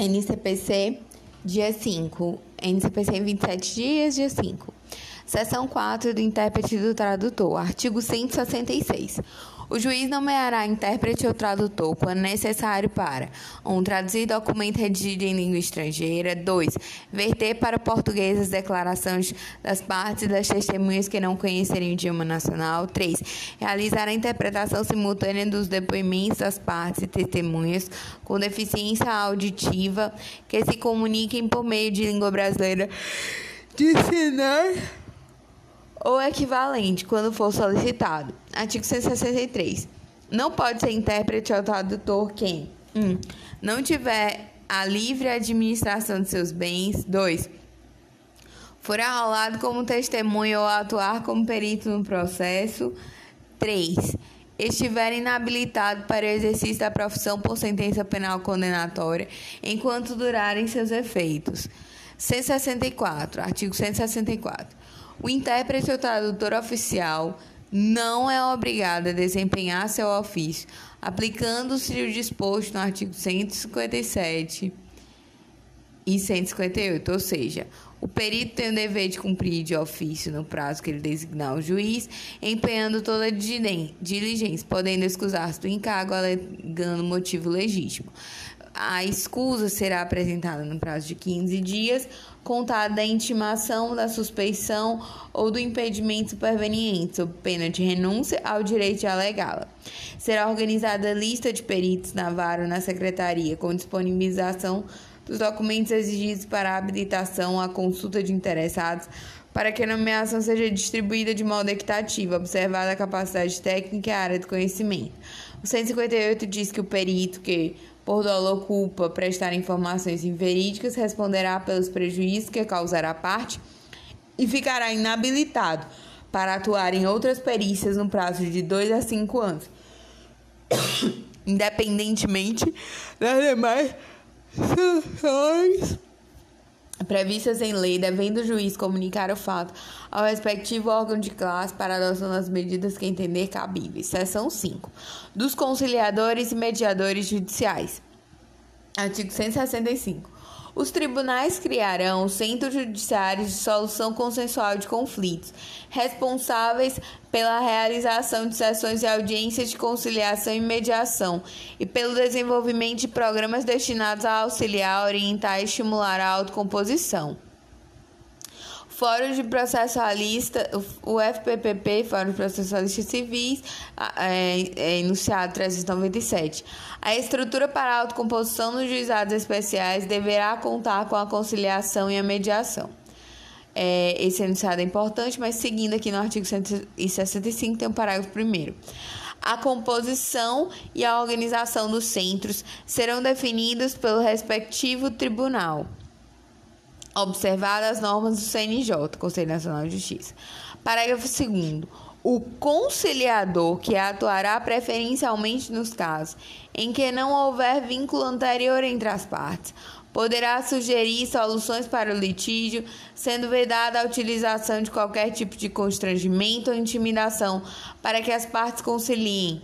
NCPC, dia 5. NCPC em 27 dias, dia 5. Seção 4 do intérprete do tradutor, artigo 166. O juiz nomeará intérprete ou tradutor quando necessário para 1. Um, traduzir documento redigido em língua estrangeira. 2. Verter para português as declarações das partes e das testemunhas que não conhecerem o idioma nacional. 3. Realizar a interpretação simultânea dos depoimentos das partes e testemunhas com deficiência auditiva que se comuniquem por meio de língua brasileira de sinais ou equivalente quando for solicitado. Artigo 163. Não pode ser intérprete ou tradutor quem 1. Um, não tiver a livre administração de seus bens. 2. For arrolado como testemunha ou atuar como perito no processo. 3. Estiver inabilitado para o exercício da profissão por sentença penal condenatória enquanto durarem seus efeitos. 164. Artigo 164. O intérprete ou tradutor oficial não é obrigado a desempenhar seu ofício, aplicando-se o disposto no artigo 157 e 158, ou seja, o perito tem o dever de cumprir de ofício no prazo que ele designar o juiz, empenhando toda a diligência, podendo excusar-se do encargo alegando motivo legítimo. A escusa será apresentada no prazo de 15 dias, contada da intimação, da suspeição ou do impedimento superveniente, sob pena de renúncia ao direito de alegá-la. Será organizada a lista de peritos na vara ou na secretaria, com disponibilização dos documentos exigidos para a habilitação à consulta de interessados, para que a nomeação seja distribuída de modo equitativo, observada a capacidade técnica e a área de conhecimento. O 158 diz que o perito que por dolo culpa prestar informações inverídicas, responderá pelos prejuízos que causará a parte e ficará inabilitado para atuar em outras perícias no prazo de 2 a 5 anos, independentemente das demais sanções previstas em lei, devendo o juiz comunicar o fato ao respectivo órgão de classe para adoção das medidas que entender cabíveis. Seção 5. Dos conciliadores e mediadores judiciais. Artigo 165. Os tribunais criarão centros judiciários de solução consensual de conflitos, responsáveis pela realização de sessões e audiências de conciliação e mediação e pelo desenvolvimento de programas destinados a auxiliar, orientar e estimular a autocomposição. Fórum de Processualista, o FPPP, Fórum de Processualistas Civis, é, é enunciado 397. A estrutura para a autocomposição nos juizados especiais deverá contar com a conciliação e a mediação. É, esse enunciado é importante, mas seguindo aqui no artigo 165 tem o um parágrafo primeiro. A composição e a organização dos centros serão definidos pelo respectivo tribunal observadas as normas do CNJ, Conselho Nacional de Justiça. Parágrafo 2 o conciliador que atuará preferencialmente nos casos em que não houver vínculo anterior entre as partes poderá sugerir soluções para o litígio, sendo vedada a utilização de qualquer tipo de constrangimento ou intimidação para que as partes conciliem.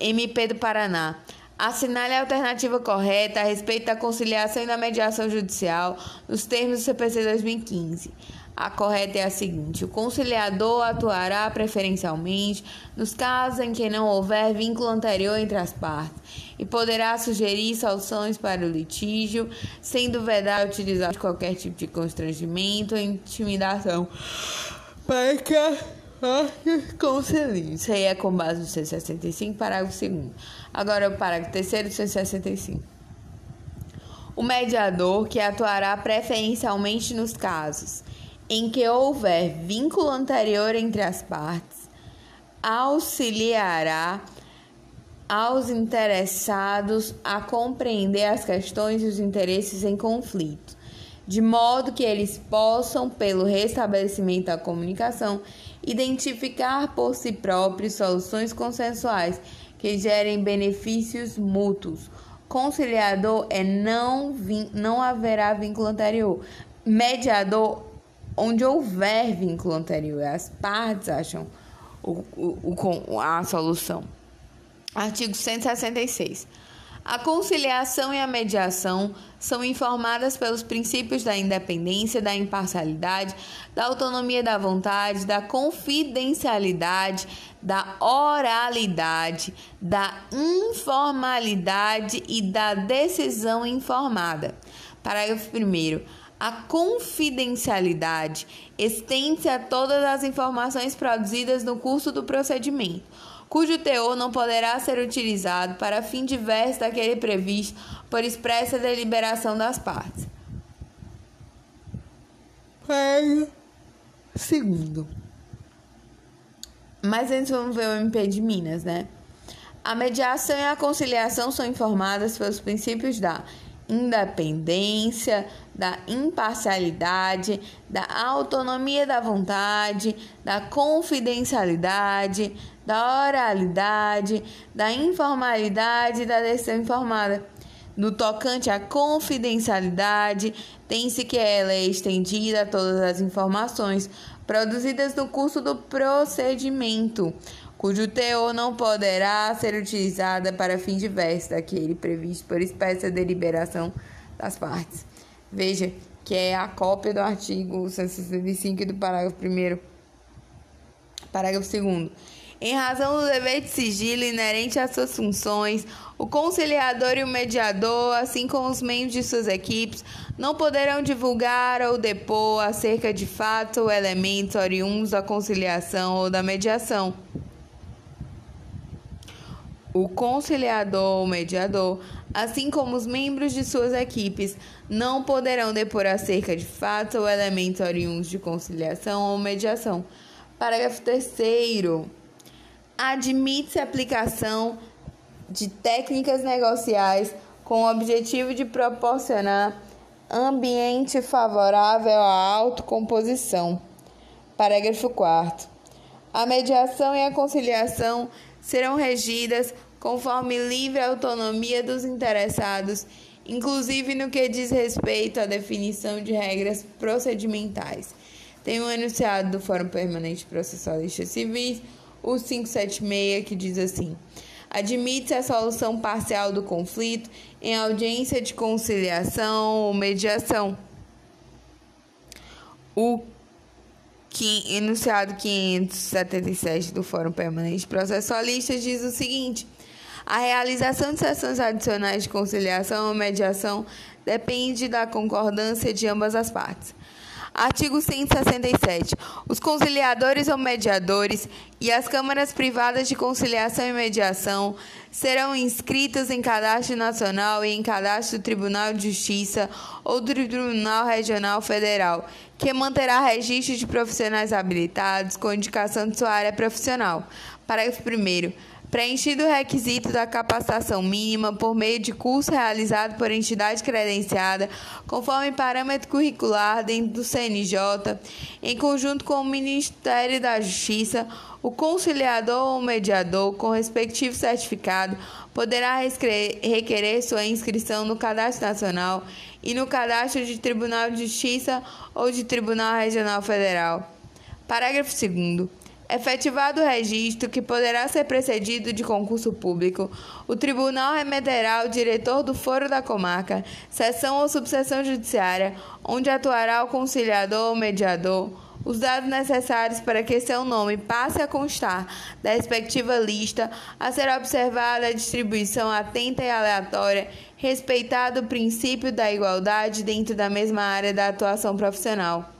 MP do Paraná. Assinale a alternativa correta a respeito da conciliação e da mediação judicial nos termos do CPC 2015. A correta é a seguinte: o conciliador atuará preferencialmente nos casos em que não houver vínculo anterior entre as partes e poderá sugerir soluções para o litígio, sendo vedado utilizar qualquer tipo de constrangimento ou intimidação para Conselhinho. Isso aí é com base no 165, parágrafo 2. Agora o parágrafo 3 do 165. O mediador, que atuará preferencialmente nos casos em que houver vínculo anterior entre as partes, auxiliará aos interessados a compreender as questões e os interesses em conflito, de modo que eles possam, pelo restabelecimento da comunicação, identificar por si próprios soluções consensuais que gerem benefícios mútuos. Conciliador é não, não haverá vínculo anterior. Mediador, onde houver vínculo anterior, as partes acham o, o, o, a solução. Artigo 166. A conciliação e a mediação são informadas pelos princípios da independência, da imparcialidade, da autonomia da vontade, da confidencialidade, da oralidade, da informalidade e da decisão informada. Parágrafo 1. A confidencialidade estende-se a todas as informações produzidas no curso do procedimento cujo teor não poderá ser utilizado para fim diverso daquele previsto por expressa deliberação das partes. Segundo. Mas antes vamos ver o MP de Minas, né? A mediação e a conciliação são informadas pelos princípios da independência, da imparcialidade, da autonomia da vontade, da confidencialidade, da oralidade, da informalidade e da decisão informada. No tocante à confidencialidade, tem-se que ela é estendida a todas as informações produzidas no curso do procedimento, cujo teor não poderá ser utilizada para fim diverso daquele previsto por espécie de deliberação das partes. Veja que é a cópia do artigo 165 do parágrafo 1 parágrafo 2 em razão do dever de sigilo inerente às suas funções, o conciliador e o mediador, assim como os membros de suas equipes, não poderão divulgar ou depor acerca de fatos ou elementos oriundos da conciliação ou da mediação. O conciliador ou mediador, assim como os membros de suas equipes, não poderão depor acerca de fatos ou elementos oriundos de conciliação ou mediação. Parágrafo 3 admite-se a aplicação de técnicas negociais com o objetivo de proporcionar ambiente favorável à autocomposição. Parágrafo 4. A mediação e a conciliação serão regidas conforme livre autonomia dos interessados, inclusive no que diz respeito à definição de regras procedimentais. Tem um enunciado do Fórum Permanente Processualista Civis o 576, que diz assim: admite a solução parcial do conflito em audiência de conciliação ou mediação. O enunciado 577 do Fórum Permanente Processualista diz o seguinte: a realização de sessões adicionais de conciliação ou mediação depende da concordância de ambas as partes. Artigo 167. Os conciliadores ou mediadores e as câmaras privadas de conciliação e mediação serão inscritas em cadastro nacional e em cadastro do Tribunal de Justiça ou do Tribunal Regional Federal, que manterá registro de profissionais habilitados com indicação de sua área profissional. Parágrafo 1 preenchido o requisito da capacitação mínima por meio de curso realizado por entidade credenciada, conforme parâmetro curricular dentro do CNJ, em conjunto com o Ministério da Justiça, o conciliador ou mediador, com respectivo certificado, poderá requerer sua inscrição no Cadastro Nacional e no Cadastro de Tribunal de Justiça ou de Tribunal Regional Federal. Parágrafo 2. Efetivado o registro, que poderá ser precedido de concurso público, o tribunal remeterá ao diretor do foro da comarca, seção ou subseção judiciária, onde atuará o conciliador ou mediador, os dados necessários para que seu nome passe a constar da respectiva lista, a ser observada a distribuição atenta e aleatória, respeitado o princípio da igualdade dentro da mesma área da atuação profissional.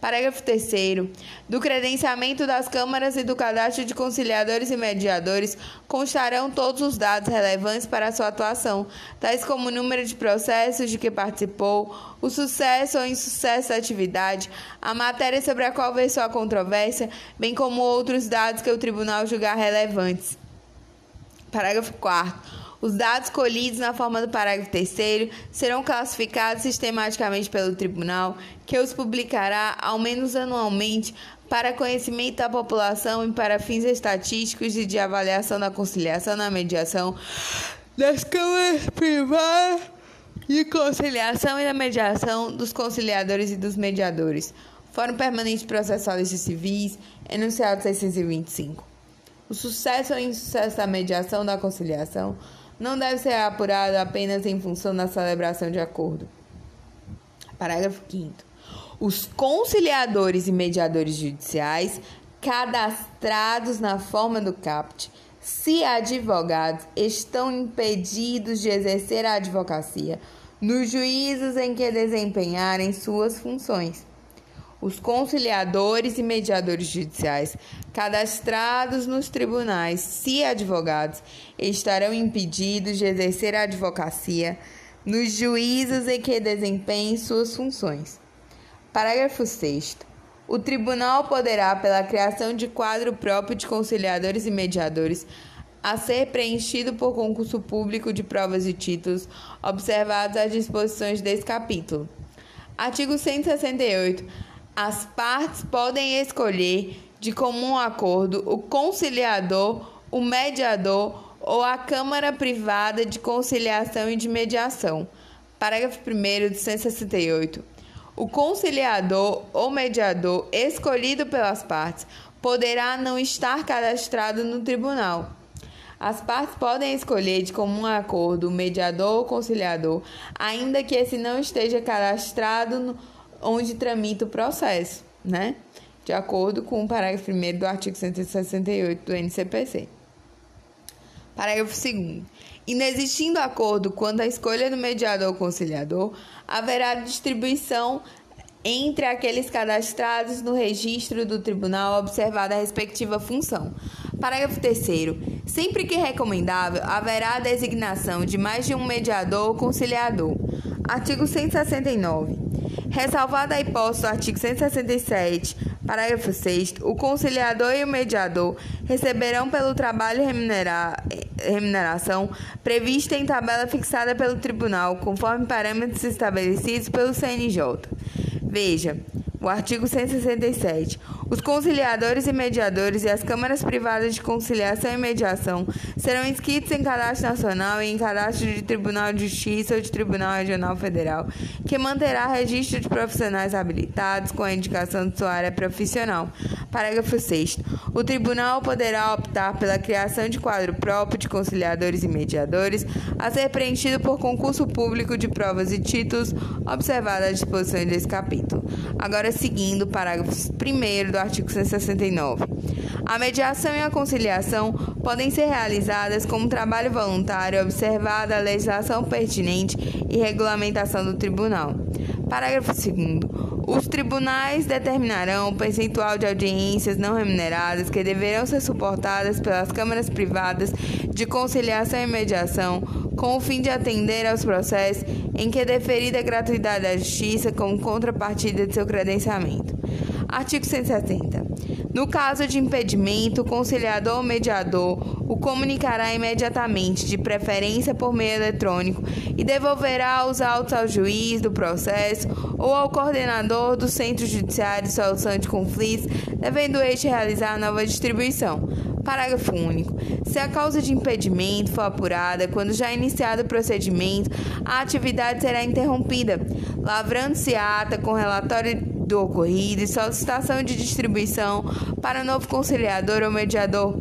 Parágrafo 3. Do credenciamento das câmaras e do cadastro de conciliadores e mediadores constarão todos os dados relevantes para a sua atuação, tais como o número de processos de que participou, o sucesso ou insucesso da atividade, a matéria sobre a qual versou a controvérsia, bem como outros dados que o tribunal julgar relevantes. Parágrafo 4. Os dados colhidos na forma do parágrafo 3 serão classificados sistematicamente pelo tribunal, que os publicará ao menos anualmente para conhecimento da população e para fins estatísticos e de avaliação da conciliação na mediação das câmaras privadas de conciliação e da mediação dos conciliadores e dos mediadores. Fórum Permanente Processualista Civis, enunciado 625. O sucesso ou insucesso da mediação da conciliação não deve ser apurado apenas em função da celebração de acordo. Parágrafo 5. Os conciliadores e mediadores judiciais cadastrados na forma do CAPT, se advogados, estão impedidos de exercer a advocacia nos juízos em que desempenharem suas funções. Os conciliadores e mediadores judiciais cadastrados nos tribunais, se advogados, estarão impedidos de exercer a advocacia nos juízos em que desempenhem suas funções. Parágrafo 6. O tribunal poderá, pela criação de quadro próprio de conciliadores e mediadores, a ser preenchido por concurso público de provas e títulos, observadas as disposições desse capítulo. Artigo 168. As partes podem escolher, de comum acordo, o conciliador, o mediador ou a Câmara Privada de Conciliação e de Mediação. Parágrafo 1 de 168. O conciliador ou mediador escolhido pelas partes poderá não estar cadastrado no tribunal. As partes podem escolher de comum acordo o mediador ou conciliador, ainda que esse não esteja cadastrado no, onde tramita o processo, né? De acordo com o parágrafo 1 do artigo 168 do NCPC. Parágrafo 2. Inexistindo acordo quanto à escolha do mediador ou conciliador, haverá distribuição entre aqueles cadastrados no registro do tribunal observada a respectiva função. Parágrafo 3. Sempre que recomendável, haverá a designação de mais de um mediador ou conciliador. Artigo 169. Ressalvada a hipótese do artigo 167, parágrafo 6, o conciliador e o mediador receberão pelo trabalho remuneração prevista em tabela fixada pelo tribunal, conforme parâmetros estabelecidos pelo CNJ. Veja, o artigo 167. Os conciliadores e mediadores e as câmaras privadas de conciliação e mediação serão inscritos em cadastro nacional e em cadastro de Tribunal de Justiça ou de Tribunal Regional Federal, que manterá registro de profissionais habilitados com a indicação de sua área profissional. Parágrafo 6. O tribunal poderá optar pela criação de quadro próprio de conciliadores e mediadores, a ser preenchido por concurso público de provas e títulos, observada as disposições desse capítulo. Agora, seguindo o parágrafo 1 do artigo 169. A mediação e a conciliação podem ser realizadas como trabalho voluntário, observada a legislação pertinente e regulamentação do tribunal. Parágrafo 2. Os tribunais determinarão o percentual de audiências não remuneradas que deverão ser suportadas pelas câmaras privadas de conciliação e mediação, com o fim de atender aos processos em que é deferida a gratuidade da justiça como contrapartida de seu credenciamento. Artigo 170. No caso de impedimento, o conciliador ou mediador o comunicará imediatamente, de preferência por meio eletrônico, e devolverá os autos ao juiz do processo ou ao coordenador do Centro Judiciário de Solução de Conflitos, devendo este realizar a nova distribuição. Parágrafo único. Se a causa de impedimento for apurada quando já iniciado o procedimento, a atividade será interrompida, lavrando-se ata com relatório do ocorrido e solicitação de distribuição para novo conciliador ou mediador.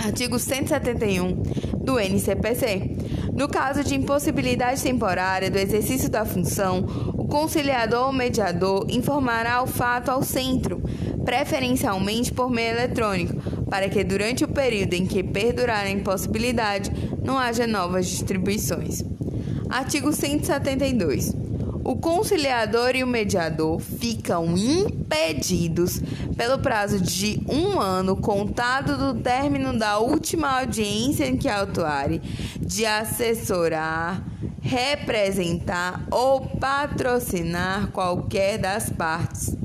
Artigo 171 do NCPC. No caso de impossibilidade temporária do exercício da função, o conciliador ou mediador informará o fato ao centro, preferencialmente por meio eletrônico, para que durante o período em que perdurar a impossibilidade não haja novas distribuições. Artigo 172. O conciliador e o mediador ficam impedidos, pelo prazo de um ano contado do término da última audiência em que autuarem, de assessorar, representar ou patrocinar qualquer das partes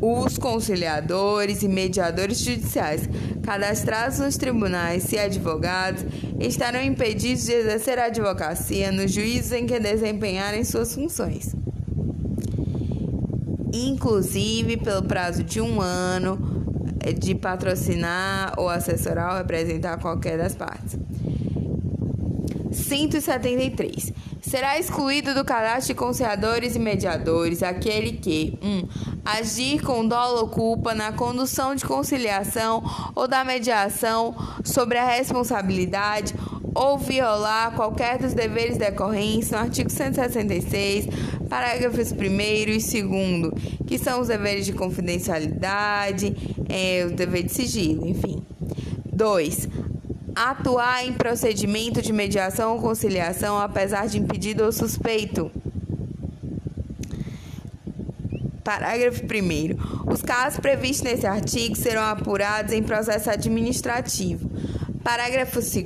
os conciliadores e mediadores judiciais cadastrados nos tribunais e advogados estarão impedidos de exercer a advocacia nos juízos em que desempenharem suas funções, inclusive pelo prazo de um ano eh, de patrocinar ou assessorar ou representar qualquer das partes. 173. Será excluído do cadastro de conciliadores e mediadores aquele que 1. Um, agir com dolo ou culpa na condução de conciliação ou da mediação sobre a responsabilidade ou violar qualquer dos deveres decorrentes no artigo 166, parágrafos 1 e 2, que são os deveres de confidencialidade, é, o dever de sigilo, enfim. 2. Atuar em procedimento de mediação ou conciliação apesar de impedido ou suspeito. Parágrafo 1. Os casos previstos nesse artigo serão apurados em processo administrativo. Parágrafo 2.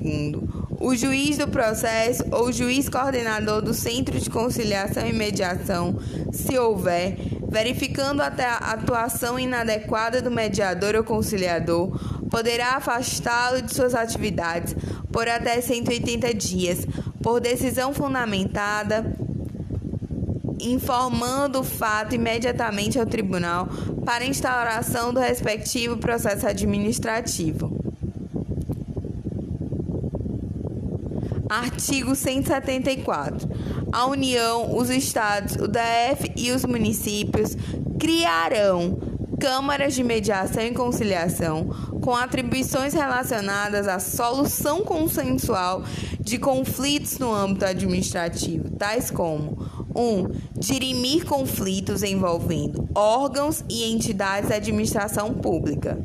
O juiz do processo ou juiz coordenador do Centro de Conciliação e Mediação, se houver, verificando a atuação inadequada do mediador ou conciliador, poderá afastá-lo de suas atividades por até 180 dias, por decisão fundamentada informando o fato imediatamente ao tribunal para instauração do respectivo processo administrativo. Artigo 174. A União, os estados, o DF e os municípios criarão câmaras de mediação e conciliação com atribuições relacionadas à solução consensual de conflitos no âmbito administrativo, tais como 1. Um, dirimir conflitos envolvendo órgãos e entidades da administração pública.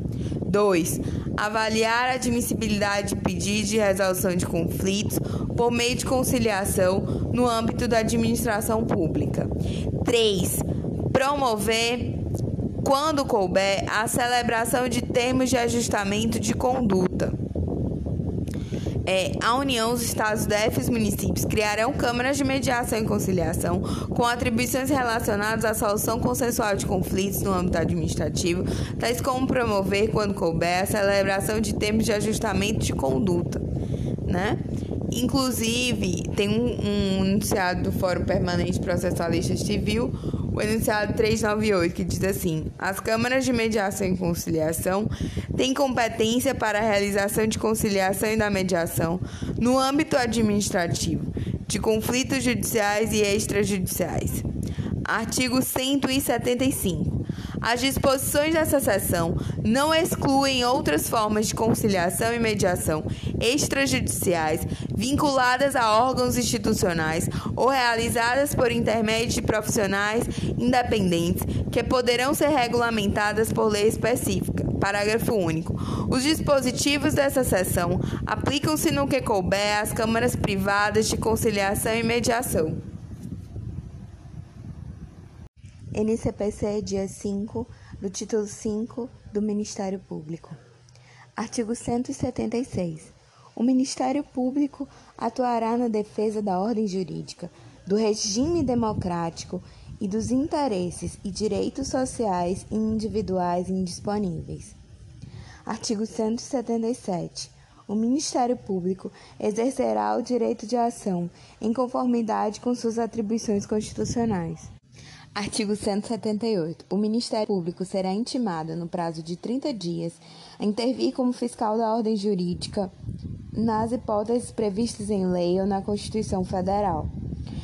2. Avaliar a admissibilidade de pedido de resolução de conflitos por meio de conciliação no âmbito da administração pública. 3. Promover, quando couber, a celebração de termos de ajustamento de conduta é, a União, os Estados, DF e os municípios criarão câmaras de mediação e conciliação com atribuições relacionadas à solução consensual de conflitos no âmbito administrativo, tais como promover, quando couber, a celebração de termos de ajustamento de conduta, né? Inclusive, tem um, um enunciado do Fórum Permanente Processualista Civil o enunciado 398, que diz assim: as câmaras de mediação e conciliação têm competência para a realização de conciliação e da mediação no âmbito administrativo, de conflitos judiciais e extrajudiciais. Artigo 175. As disposições dessa seção não excluem outras formas de conciliação e mediação extrajudiciais vinculadas a órgãos institucionais ou realizadas por intermédio de profissionais independentes que poderão ser regulamentadas por lei específica. Parágrafo único. Os dispositivos dessa seção aplicam-se no que couber às câmaras privadas de conciliação e mediação. NCPC, dia 5, do título 5 do Ministério Público. Artigo 176. O Ministério Público atuará na defesa da ordem jurídica, do regime democrático e dos interesses e direitos sociais e individuais indisponíveis. Artigo 177. O Ministério Público exercerá o direito de ação em conformidade com suas atribuições constitucionais. Artigo 178. O Ministério Público será intimado, no prazo de 30 dias, a intervir como fiscal da ordem jurídica nas hipóteses previstas em lei ou na Constituição Federal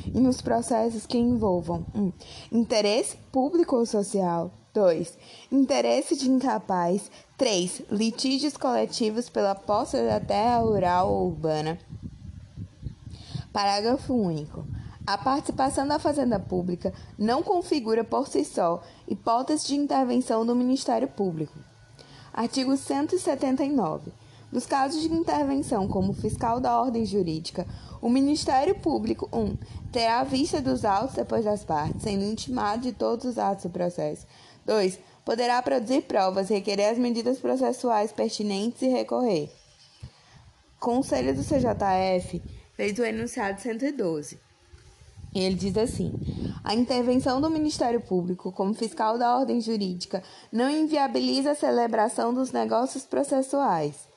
e nos processos que envolvam 1. Um, interesse público ou social. 2. Interesse de incapaz. 3. Litígios coletivos pela posse da terra rural ou urbana. Parágrafo único. A participação da Fazenda Pública não configura por si só hipótese de intervenção do Ministério Público. Artigo 179. Nos casos de intervenção como fiscal da ordem jurídica, o Ministério Público 1. Um, terá vista dos autos depois das partes, sendo intimado de todos os atos do processo. 2. Poderá produzir provas, requerer as medidas processuais pertinentes e recorrer. Conselho do CJF fez o enunciado 112. Ele diz assim: a intervenção do Ministério Público como fiscal da ordem jurídica não inviabiliza a celebração dos negócios processuais.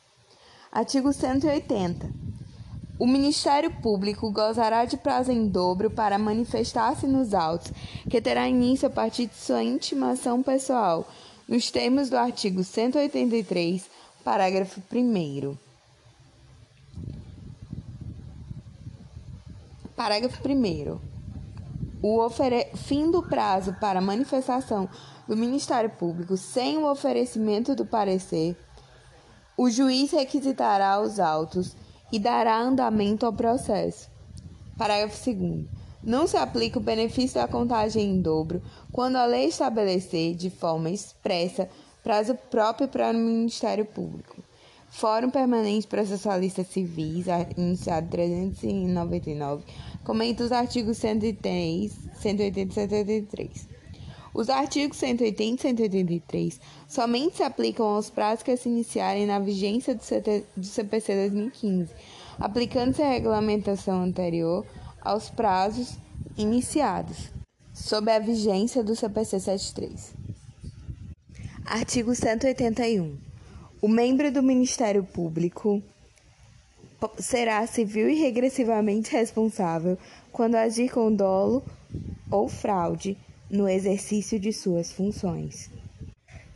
Artigo 180. O Ministério Público gozará de prazo em dobro para manifestar-se nos autos, que terá início a partir de sua intimação pessoal, nos termos do artigo 183, parágrafo 1. Parágrafo 1. O ofere... fim do prazo para manifestação do Ministério Público sem o oferecimento do parecer, o juiz requisitará os autos e dará andamento ao processo. Parágrafo 2. Não se aplica o benefício da contagem em dobro quando a lei estabelecer, de forma expressa, prazo próprio para o Ministério Público. Fórum Permanente Processualista Civis, iniciado 399, comenta os artigos 103, 180 e 183. Os artigos 180 e 183 somente se aplicam aos prazos que se iniciarem na vigência do, do CPC 2015, aplicando-se a regulamentação anterior aos prazos iniciados, sob a vigência do CPC 73. Artigo 181. O membro do Ministério Público será civil e regressivamente responsável quando agir com dolo ou fraude no exercício de suas funções.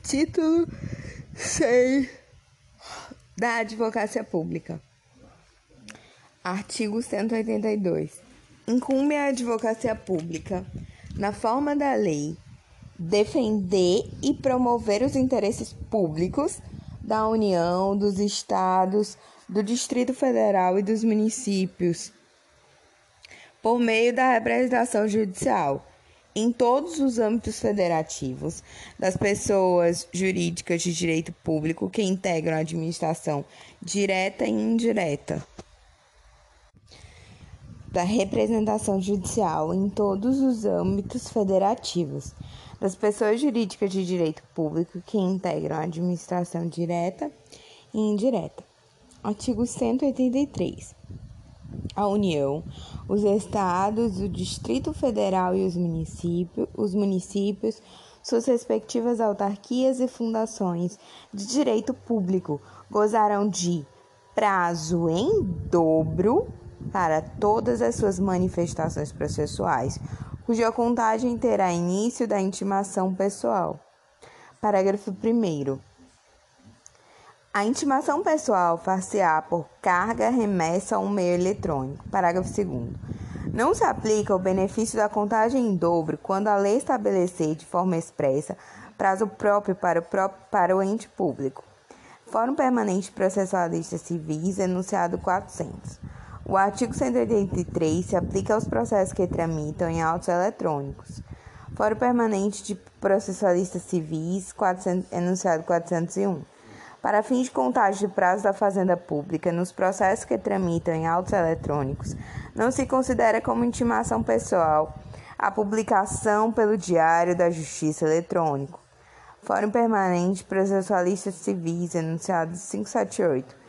Título 6 da Advocacia Pública. Artigo 182. Incumbe à advocacia pública, na forma da lei, defender e promover os interesses públicos da União, dos Estados, do Distrito Federal e dos municípios, por meio da representação judicial em todos os âmbitos federativos das pessoas jurídicas de direito público que integram a administração direta e indireta da representação judicial em todos os âmbitos federativos das pessoas jurídicas de direito público que integram a administração direta e indireta. Artigo 183 a União, os estados, o Distrito Federal e os municípios, os municípios, suas respectivas autarquias e fundações de direito público gozarão de prazo em dobro para todas as suas manifestações processuais, cuja contagem terá início da intimação pessoal. Parágrafo 1. A intimação pessoal far-se-á por carga remessa a um meio eletrônico. Parágrafo 2. Não se aplica o benefício da contagem em dobro quando a lei estabelecer de forma expressa prazo próprio para o, próprio, para o ente público. Fórum Permanente Processualista Civis, enunciado 400. O artigo 183 se aplica aos processos que tramitam em autos eletrônicos. Fórum Permanente de Processualistas Civis, 400, enunciado 401. Para fins de contagem de prazo da Fazenda Pública nos processos que tramitam em autos eletrônicos, não se considera como intimação pessoal a publicação pelo Diário da Justiça Eletrônico. Fórum Permanente Processualistas Civis, enunciado 578.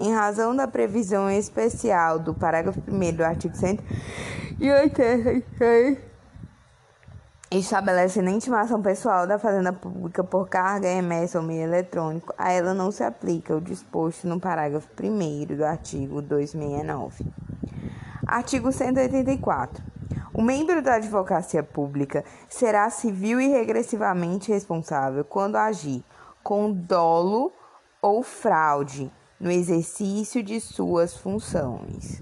Em razão da previsão especial do parágrafo 1 do artigo 186 estabelece na intimação pessoal da Fazenda Pública por carga, remessa ou meio eletrônico, a ela não se aplica o disposto no parágrafo 1 do artigo 269. Artigo 184. O membro da advocacia pública será civil e regressivamente responsável quando agir com dolo ou fraude no exercício de suas funções.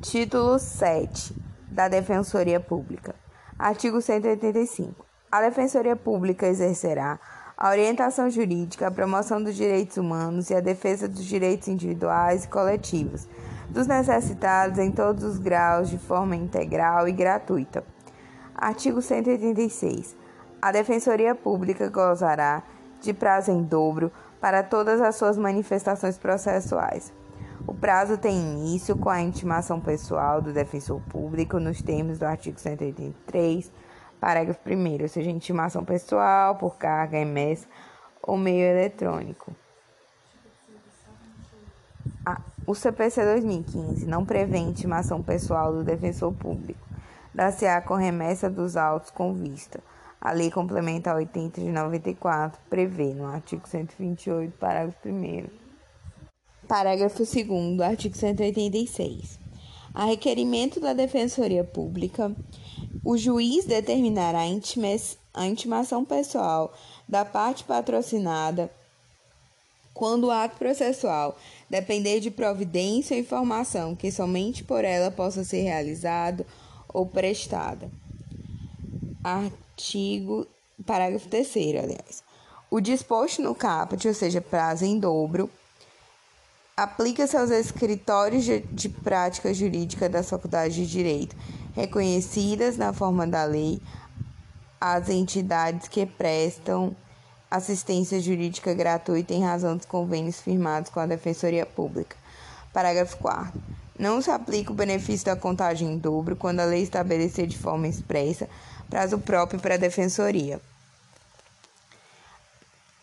Título 7 da Defensoria Pública. Artigo 185. A Defensoria Pública exercerá a orientação jurídica, a promoção dos direitos humanos e a defesa dos direitos individuais e coletivos dos necessitados em todos os graus de forma integral e gratuita. Artigo 186. A Defensoria Pública gozará de prazo em dobro para todas as suas manifestações processuais. O prazo tem início com a intimação pessoal do defensor público nos termos do artigo 183, parágrafo 1, ou seja, intimação pessoal por carga, MS ou meio eletrônico. o CPC 2015 não prevê intimação pessoal do defensor público, da-se-á com remessa dos autos com vista. A Lei Complementar 80 de 94 prevê, no artigo 128, parágrafo 1 Parágrafo 2 artigo 186. A requerimento da Defensoria Pública, o juiz determinará a intimação pessoal da parte patrocinada quando o ato processual depender de providência ou informação que somente por ela possa ser realizado ou prestada. Artigo, parágrafo 3 aliás. O disposto no caput, ou seja, prazo em dobro, Aplica-se aos escritórios de, de prática jurídica das faculdades de direito, reconhecidas na forma da lei, às entidades que prestam assistência jurídica gratuita em razão dos convênios firmados com a Defensoria Pública. Parágrafo 4. Não se aplica o benefício da contagem em dobro quando a lei estabelecer de forma expressa prazo próprio para a Defensoria.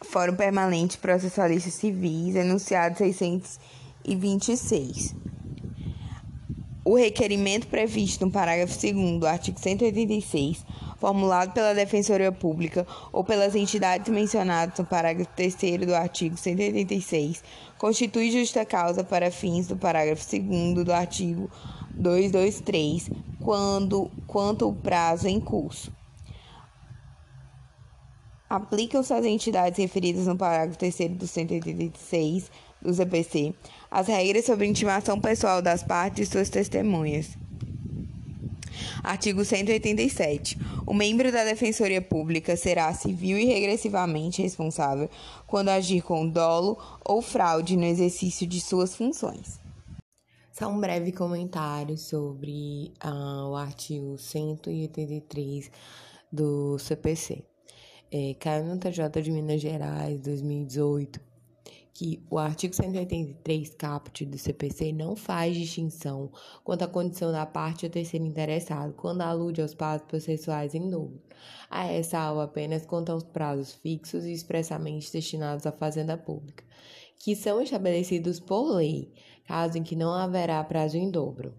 Fórum Permanente Processualista Civis, enunciado 626. O requerimento previsto no parágrafo 2 do artigo 186 formulado pela Defensoria Pública ou pelas entidades mencionadas no parágrafo 3 do artigo 186, constitui justa causa para fins do parágrafo 2 do artigo 223, quando quanto o prazo em curso. Aplicam-se às entidades referidas no parágrafo 3 do 186 do CPC as regras sobre intimação pessoal das partes e suas testemunhas. Artigo 187. O membro da Defensoria Pública será civil e regressivamente responsável quando agir com dolo ou fraude no exercício de suas funções. Só um breve comentário sobre uh, o artigo 183 do CPC. É, caiu no TJ de Minas Gerais 2018 que o artigo 183 caput do CPC não faz distinção quanto à condição da parte ou terceiro interessado quando alude aos prazos processuais em dobro. A ressalva apenas quanto aos prazos fixos e expressamente destinados à fazenda pública, que são estabelecidos por lei, caso em que não haverá prazo em dobro.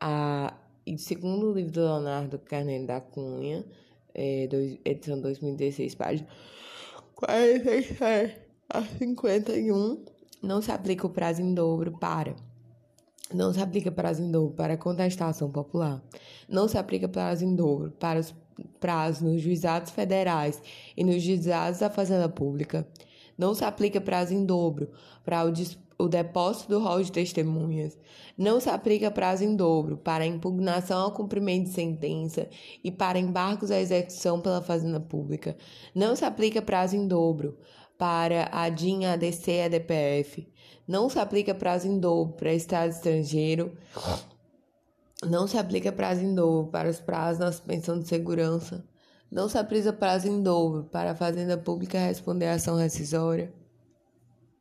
A, e segundo o livro do Leonardo Carneiro da Cunha, é, dois, edição 2016, página 47 a 51 não se aplica o prazo em dobro para não se aplica prazo em dobro para contestação popular. Não se aplica prazo em dobro para os prazos nos juizados federais e nos juizados da Fazenda Pública. Não se aplica prazo em dobro para o, o depósito do rol de testemunhas. Não se aplica prazo em dobro para impugnação ao cumprimento de sentença e para embargos à execução pela Fazenda Pública. Não se aplica prazo em dobro para a DIN, ADC e ADPF. Não se aplica prazo em dobro para Estado estrangeiro. Não se aplica prazo em dobro para os prazos na suspensão de segurança. Não se aplica prazo em dobro para a Fazenda Pública responder à ação rescisória.